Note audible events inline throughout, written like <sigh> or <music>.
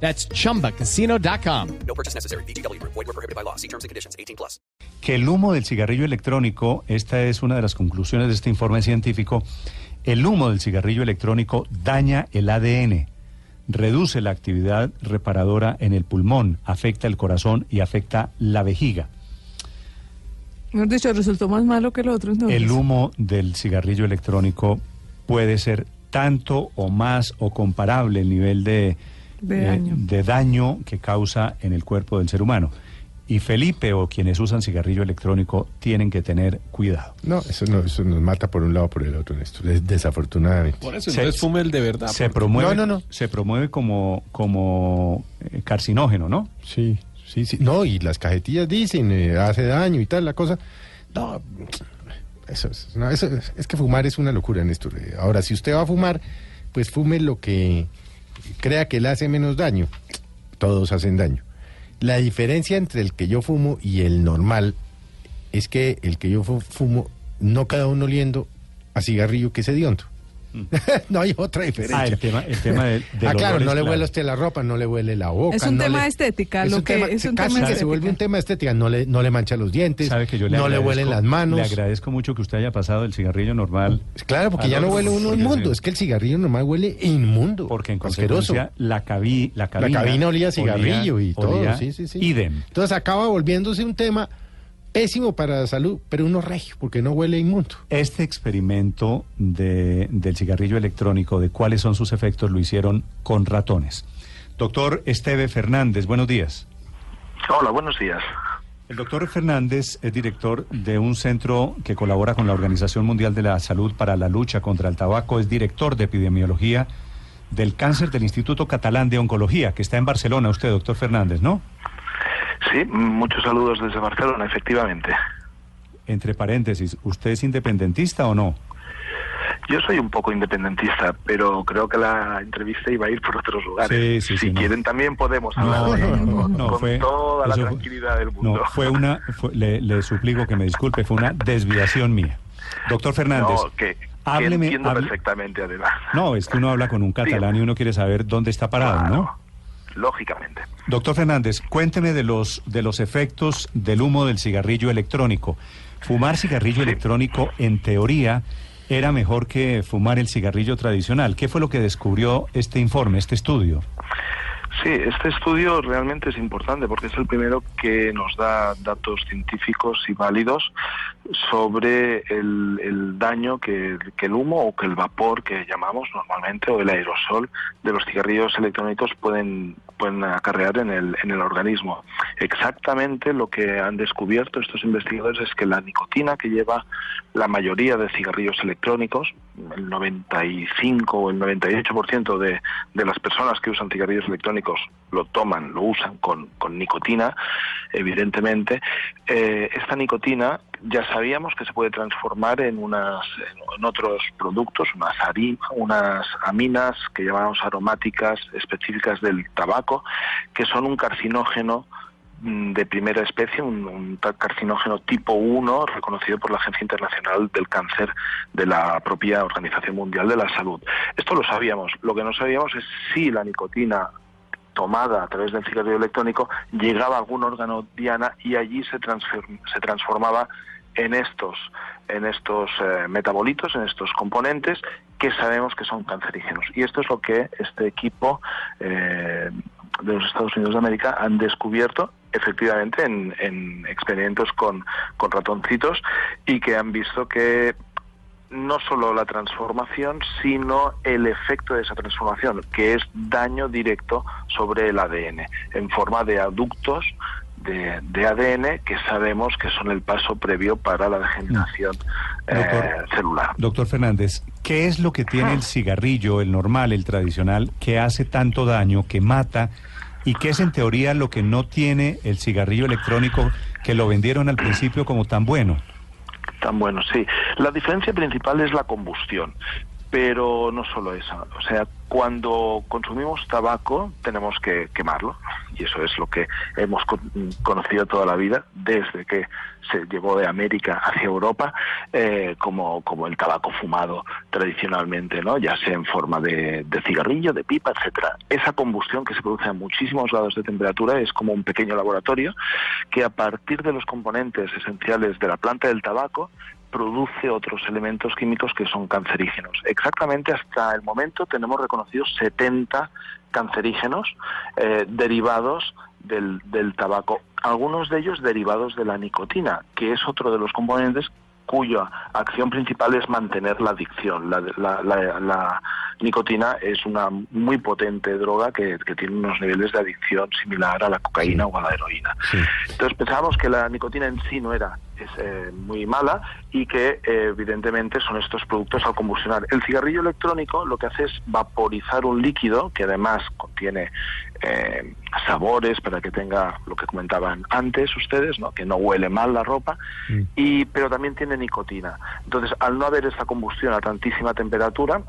That's chumbacasino.com. No purchase necessary. BGW. Void were prohibited by law. See terms and conditions. 18 plus. que el humo del cigarrillo electrónico, esta es una de las conclusiones de este informe científico, el humo del cigarrillo electrónico daña el ADN, reduce la actividad reparadora en el pulmón, afecta el corazón y afecta la vejiga. Mejor dicho, resultó más malo que el otro. Entonces. El humo del cigarrillo electrónico puede ser tanto o más o comparable el nivel de, De eh, daño. de daño que causa en el cuerpo del ser humano. Y Felipe o quienes usan cigarrillo electrónico tienen que tener cuidado. No, eso no, eso nos mata por un lado o por el otro, Néstor, des- desafortunadamente. Por eso, Se- fume el de verdad. se porque- promueve, No, no, no. se promueve como, como eh, carcinógeno, ¿no? Sí, sí, sí. No, y las cajetillas dicen, eh, hace daño y tal, la cosa. No, eso es, no, eso es, es que fumar es una locura, Néstor. Ahora, si usted va a fumar, pues fume lo que crea que le hace menos daño. Todos hacen daño. La diferencia entre el que yo fumo y el normal es que el que yo fu- fumo no cada uno oliendo a cigarrillo que es hediondo. <laughs> no hay otra diferencia. Ah, el tema, el tema del, del ah, claro, no le huele a usted la ropa, no le huele la boca. Es un no tema le- de estética, Es lo un que tema, es un casi tema que de se vuelve un tema de estética, no le, no le mancha los dientes, Sabe que yo le no le huelen las manos. Le agradezco mucho que usted haya pasado el cigarrillo normal. Claro, porque ya no huele uno inmundo, es que el cigarrillo normal huele inmundo. Porque en asqueroso. consecuencia la, cabi, la La cabina... cabina olía cigarrillo olía- y todo, olía sí, sí, sí. Idem. Entonces acaba volviéndose un tema pésimo para la salud, pero uno regio, porque no huele inmundo. Este experimento de, del cigarrillo electrónico, de cuáles son sus efectos, lo hicieron con ratones. Doctor Esteve Fernández, buenos días. Hola, buenos días. El doctor Fernández es director de un centro que colabora con la Organización Mundial de la Salud para la lucha contra el tabaco, es director de epidemiología del cáncer del Instituto Catalán de Oncología, que está en Barcelona, usted, doctor Fernández, ¿no? Sí, muchos saludos desde Barcelona, efectivamente. Entre paréntesis, ¿usted es independentista o no? Yo soy un poco independentista, pero creo que la entrevista iba a ir por otros lugares. Sí, sí, si sí, no. quieren también podemos hablar No, no, con, no, con fue- toda la eso tranquilidad del mundo. No, fue una, fue- le, le suplico que me disculpe, fue una desviación mía. Doctor Fernández, que hábleme, entiendo hable- perfectamente, además. no, es que uno habla con un catalán y uno quiere saber dónde está parado, ¿no? Lógicamente. Doctor Fernández, cuénteme de los, de los efectos del humo del cigarrillo electrónico. Fumar cigarrillo electrónico, en teoría, era mejor que fumar el cigarrillo tradicional. ¿Qué fue lo que descubrió este informe, este estudio? Sí, este estudio realmente es importante porque es el primero que nos da datos científicos y válidos sobre el, el daño que, que el humo o que el vapor que llamamos normalmente o el aerosol de los cigarrillos electrónicos pueden, pueden acarrear en el, en el organismo. Exactamente lo que han descubierto estos investigadores es que la nicotina que lleva la mayoría de cigarrillos electrónicos, el 95 o el 98% de, de las personas que usan cigarrillos electrónicos lo toman, lo usan con, con nicotina, evidentemente. Eh, esta nicotina ya sabíamos que se puede transformar en unas en otros productos, unas, unas aminas que llamamos aromáticas específicas del tabaco, que son un carcinógeno mm, de primera especie, un, un carcinógeno tipo 1 reconocido por la Agencia Internacional del Cáncer de la propia Organización Mundial de la Salud. Esto lo sabíamos. Lo que no sabíamos es si la nicotina tomada a través del cigarrillo electrónico llegaba a algún órgano diana y allí se, se transformaba en estos en estos eh, metabolitos, en estos componentes que sabemos que son cancerígenos. Y esto es lo que este equipo eh, de los Estados Unidos de América han descubierto efectivamente en, en experimentos con, con ratoncitos y que han visto que no solo la transformación, sino el efecto de esa transformación, que es daño directo sobre el ADN, en forma de aductos de, de ADN que sabemos que son el paso previo para la degeneración eh, Doctor. celular. Doctor Fernández, ¿qué es lo que tiene el cigarrillo, el normal, el tradicional, que hace tanto daño, que mata ¿Y qué es en teoría lo que no tiene el cigarrillo electrónico que lo vendieron al principio como tan bueno? Tan sí. La diferencia principal es la combustión. Pero no solo eso, o sea, cuando consumimos tabaco tenemos que quemarlo y eso es lo que hemos con- conocido toda la vida desde que se llevó de América hacia Europa eh, como, como el tabaco fumado tradicionalmente, ¿no? ya sea en forma de, de cigarrillo, de pipa, etcétera. Esa combustión que se produce a muchísimos grados de temperatura es como un pequeño laboratorio que a partir de los componentes esenciales de la planta del tabaco produce otros elementos químicos que son cancerígenos. Exactamente hasta el momento tenemos reconocidos 70 cancerígenos eh, derivados del, del tabaco, algunos de ellos derivados de la nicotina, que es otro de los componentes cuya acción principal es mantener la adicción. La, la- la- la nicotina es una muy potente droga que, que tiene unos niveles de adicción similar a la cocaína o a la heroína. Sí. Entonces pensábamos que la nicotina en sí no era es, eh, muy mala y que eh, evidentemente son estos productos al combustionar. El cigarrillo electrónico lo que hace es vaporizar un líquido que además contiene eh, sabores para que tenga lo que comentaban antes ustedes, ¿no? que no huele mal la ropa, Mm. y pero también tiene nicotina. Entonces, al no haber esta combustión a tantísima temperatura,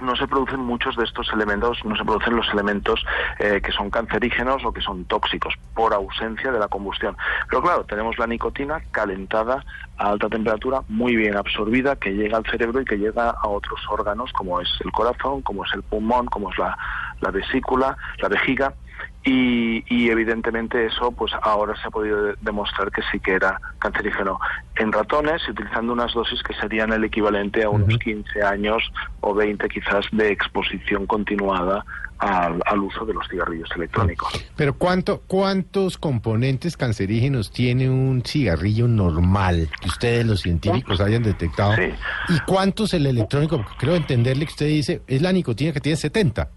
no se producen muchos de estos elementos, no se producen los elementos eh, que son cancerígenos o que son tóxicos por ausencia de la combustión. Pero claro, tenemos la nicotina calentada a alta temperatura, muy bien absorbida, que llega al cerebro y que llega a otros órganos como es el corazón, como es el pulmón, como es la, la vesícula, la vejiga. Y, y evidentemente eso pues ahora se ha podido de- demostrar que sí que era cancerígeno en ratones utilizando unas dosis que serían el equivalente a unos 15 años o 20 quizás de exposición continuada al, al uso de los cigarrillos electrónicos. Pero ¿cuánto, ¿cuántos componentes cancerígenos tiene un cigarrillo normal que ustedes los científicos hayan detectado? Sí. ¿Y cuántos el electrónico? Porque creo entenderle que usted dice, es la nicotina que tiene 70.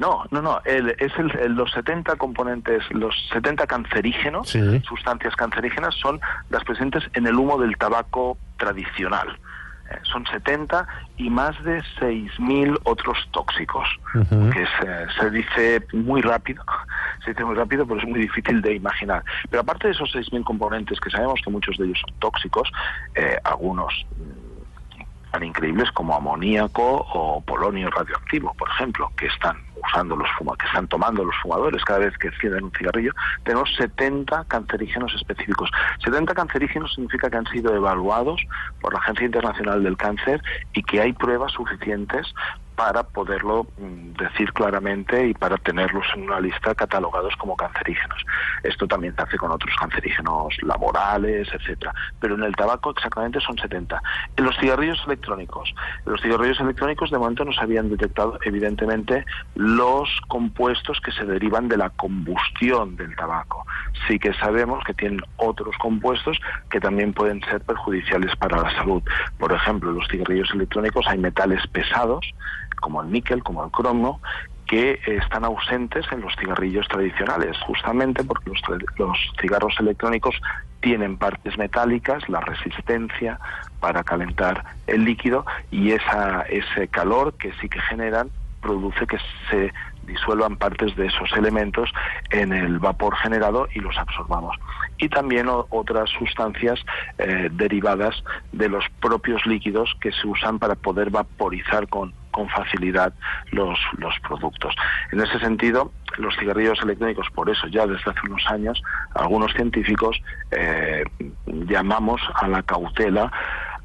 No, no, no, el- es el, el- los 70 componentes, los 70 cancerígenos, Sí. sustancias cancerígenas, son las presentes en el humo del tabaco tradicional. Eh, son 70 y más de 6.000 otros tóxicos, que se, se dice muy rápido, <laughs> se dice muy rápido, pero es muy difícil de imaginar. Pero aparte de esos 6.000 componentes, que sabemos que muchos de ellos son tóxicos, eh, algunos mm, tan increíbles como amoníaco o polonio radioactivo, por ejemplo, que están usando los que están tomando los fumadores cada vez que encienden un cigarrillo, tenemos 70 cancerígenos específicos. 70 cancerígenos significa que han sido evaluados por la Agencia Internacional del Cáncer y que hay pruebas suficientes para poderlo mm, decir claramente y para tenerlos en una lista catalogados como cancerígenos. Esto también se hace con otros cancerígenos laborales, etcétera. Pero en el tabaco exactamente son 70. En los cigarrillos electrónicos, los cigarrillos electrónicos de momento no se habían detectado evidentemente los compuestos que se derivan de la combustión del tabaco. Sí que sabemos que tienen otros compuestos que también pueden ser perjudiciales para la salud. Por ejemplo, en los cigarrillos electrónicos hay metales pesados como el níquel, como el cromo, que están ausentes en los cigarrillos tradicionales, justamente porque los, los cigarros electrónicos tienen partes metálicas, la resistencia para calentar el líquido y esa, ese calor que sí que generan produce que se disuelvan partes de esos elementos en el vapor generado y los absorbamos. Y también otras sustancias eh, derivadas de los propios líquidos que se usan para poder vaporizar con, con facilidad los, los productos. En ese sentido, los cigarrillos electrónicos, por eso ya desde hace unos años, algunos científicos eh, llamamos a la cautela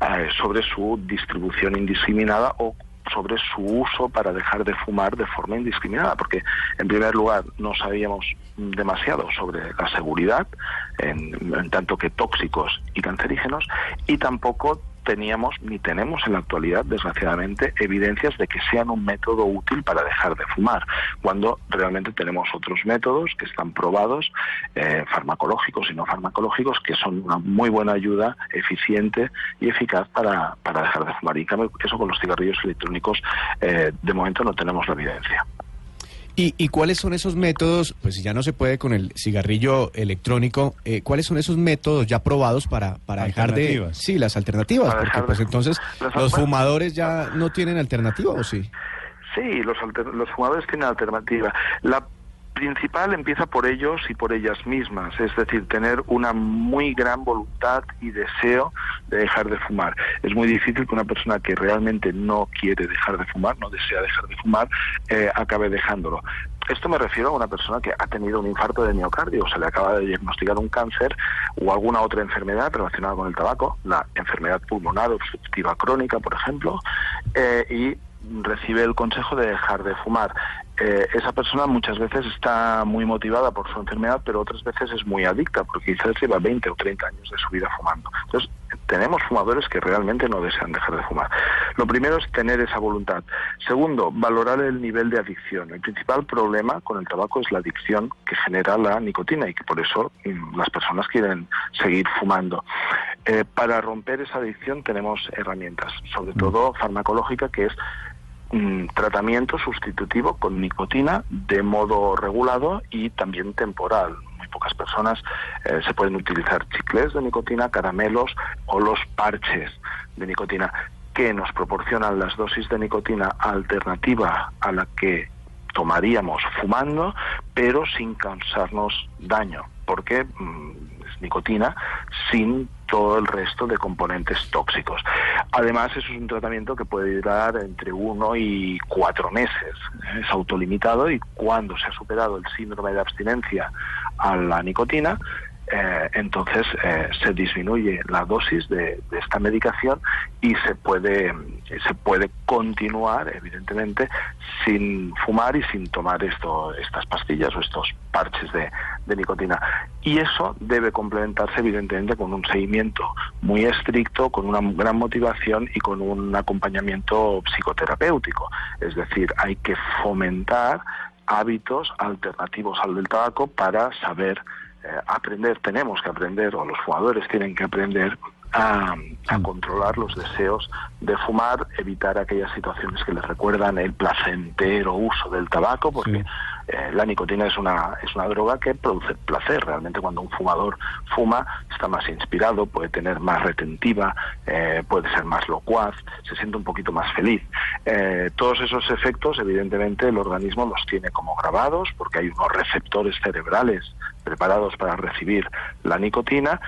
eh, sobre su distribución indiscriminada o sobre su uso para dejar de fumar de forma indiscriminada, porque en primer lugar no sabíamos demasiado sobre la seguridad, en, tanto que tóxicos y cancerígenos, y tampoco teníamos ni tenemos en la actualidad, desgraciadamente, evidencias de que sean un método útil para dejar de fumar, cuando realmente tenemos otros métodos que están probados, eh, farmacológicos y no farmacológicos, que son una muy buena ayuda, eficiente y eficaz para, para dejar de fumar. Y eso con los cigarrillos electrónicos, eh, de momento no tenemos la evidencia. ¿Y, y cuáles son esos métodos? Pues si ya no se puede con el cigarrillo electrónico, eh, ¿cuáles son esos métodos ya probados para, para dejar de... Alternativas. Sí, las alternativas, Para porque pues entonces los fumadores ya no tienen alternativa, ¿o sí? Sí, los, alter- los fumadores tienen alternativa. La principal empieza por ellos y por ellas mismas, es decir, tener una muy gran voluntad y deseo de dejar de fumar. Es muy difícil que una persona que realmente no quiere dejar de fumar, no desea dejar de fumar, eh, acabe dejándolo. Esto me refiero a una persona que ha tenido un infarto de miocardio, se le acaba de diagnosticar un cáncer o alguna otra enfermedad relacionada con el tabaco, la enfermedad pulmonar obstructiva crónica, por ejemplo, eh, y recibe el consejo de dejar de fumar. Eh, esa persona muchas veces está muy motivada por su enfermedad, pero otras veces es muy adicta, porque quizás lleva 20 o 30 años de su vida fumando. Entonces, tenemos fumadores que realmente no desean dejar de fumar. Lo primero es tener esa voluntad. Segundo, valorar el nivel de adicción. El principal problema con el tabaco es la adicción que genera la nicotina y que por eso mm, las personas quieren seguir fumando. Eh, para romper esa adicción tenemos herramientas, sobre todo farmacológica, que es mm, tratamiento sustitutivo con nicotina de modo regulado y también temporal. Muy pocas personas eh, se pueden utilizar chicles de nicotina, caramelos o los parches de nicotina que nos proporcionan las dosis de nicotina alternativa a la que tomaríamos fumando, pero sin causarnos daño, porque mm, es nicotina sin todo el resto de componentes tóxicos. Además, es un tratamiento que puede durar entre uno y cuatro meses. Es autolimitado y cuando se ha superado el síndrome de abstinencia a la nicotina, eh, entonces eh, se disminuye la dosis de, de, esta medicación y se puede se puede continuar evidentemente sin fumar y sin tomar esto, estas pastillas o estos parches de, nicotina. Y eso debe complementarse evidentemente con un seguimiento muy estricto con una gran motivación y con un acompañamiento psicoterapéutico. Es decir hay que fomentar hábitos alternativos al del tabaco para saber aprender, tenemos que aprender, o los fumadores tienen que aprender a, controlar los deseos de fumar, evitar aquellas situaciones que les recuerdan el placentero uso del tabaco, porque. Eh, la nicotina es una, es una droga que produce placer. Realmente cuando un fumador fuma está más inspirado, puede tener más retentiva, eh, puede ser más locuaz, se siente un poquito más feliz. Eh, todos esos efectos, evidentemente, el organismo los tiene como grabados, porque hay unos receptores cerebrales preparados para recibir la nicotina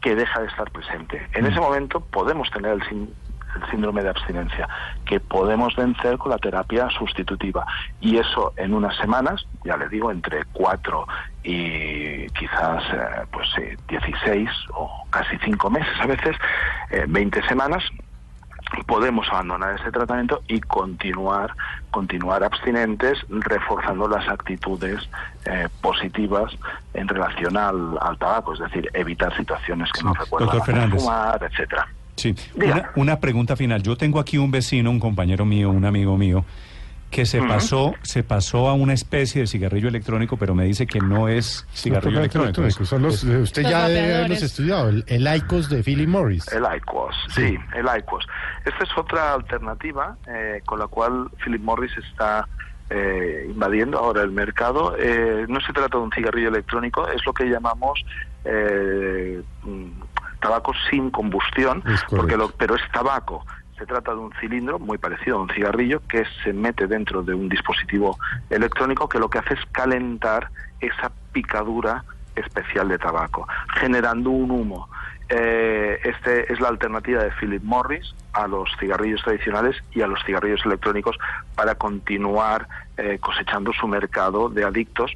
que deja de estar presente. En ese momento podemos tener el, el, síndrome de abstinencia, que podemos vencer con la terapia sustitutiva. Y eso en unas semanas, ya le digo, entre cuatro y quizás eh, pues eh, 16 o casi cinco meses a veces, eh, 20 semanas, podemos abandonar ese tratamiento y continuar continuar abstinentes reforzando las actitudes eh, positivas en relación al, al, tabaco es decir evitar situaciones que sí. nos recuerdan a fumar etcétera sí una, una, pregunta final yo tengo aquí un vecino un compañero mío un amigo mío que se uh -huh. pasó se pasó a una especie de cigarrillo electrónico, pero me dice que no es cigarrillo electrónico. electrónico. Son los, usted los ya debe haberlos estudiado, el, el, IQOS de Philip Morris. El IQOS, sí, sí el IQOS. Esta es otra alternativa eh, con la cual Philip Morris está eh, invadiendo ahora el mercado. Eh, no se trata de un cigarrillo electrónico, es lo que llamamos eh, tabaco sin combustión, porque lo, pero es tabaco. Se trata de un cilindro muy parecido a un cigarrillo que se mete dentro de un dispositivo electrónico que lo que hace es calentar esa picadura especial de tabaco, generando un humo. Eh, este es la alternativa de Philip Morris a los cigarrillos tradicionales y a los cigarrillos electrónicos para continuar eh, cosechando su mercado de adictos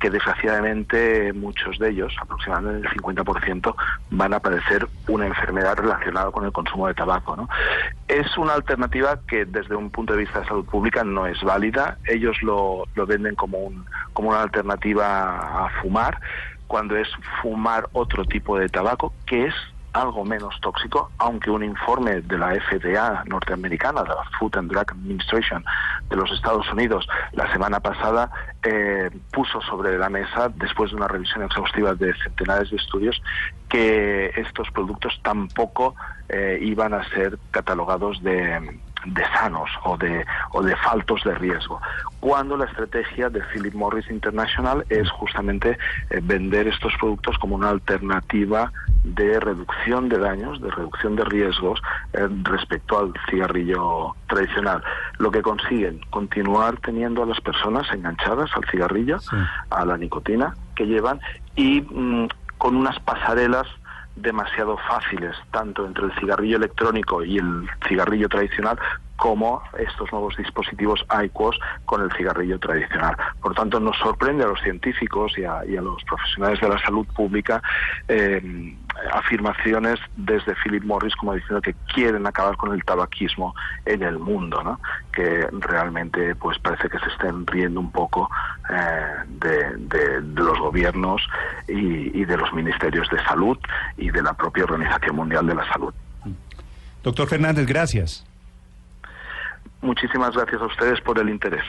que desgraciadamente muchos de ellos, aproximadamente el 50%, van a padecer una enfermedad relacionada con el consumo de tabaco. ¿no? Es una alternativa que desde un punto de vista de salud pública no es válida. Ellos lo, lo venden como, un, como una alternativa a fumar, cuando es fumar otro tipo de tabaco, que es algo menos tóxico, aunque un informe de la FDA norteamericana, de la Food and Drug Administration de los Estados Unidos, la semana pasada eh, puso sobre la mesa, después de una revisión exhaustiva de centenares de estudios, que estos productos tampoco eh, iban a ser catalogados de, de sanos o de, o de faltos de riesgo, cuando la estrategia de Philip Morris International es justamente eh, vender estos productos como una alternativa de reducción de daños, de reducción de riesgos eh, respecto al cigarrillo tradicional. Lo que consiguen, continuar teniendo a las personas enganchadas al cigarrillo, Sí. a la nicotina que llevan y mm, con unas pasarelas demasiado fáciles, tanto entre el cigarrillo electrónico y el cigarrillo tradicional, como estos nuevos dispositivos IQOS con el cigarrillo tradicional. Por tanto, nos sorprende a los científicos y a, y a los profesionales de la salud pública eh, afirmaciones desde Philip Morris como diciendo que quieren acabar con el tabaquismo en el mundo, ¿no? que realmente pues parece que se estén riendo un poco eh, de, de- de los gobiernos y, y de los ministerios de salud y de la propia Organización Mundial de la Salud. Doctor Fernández, gracias. Muchísimas gracias a ustedes por el interés.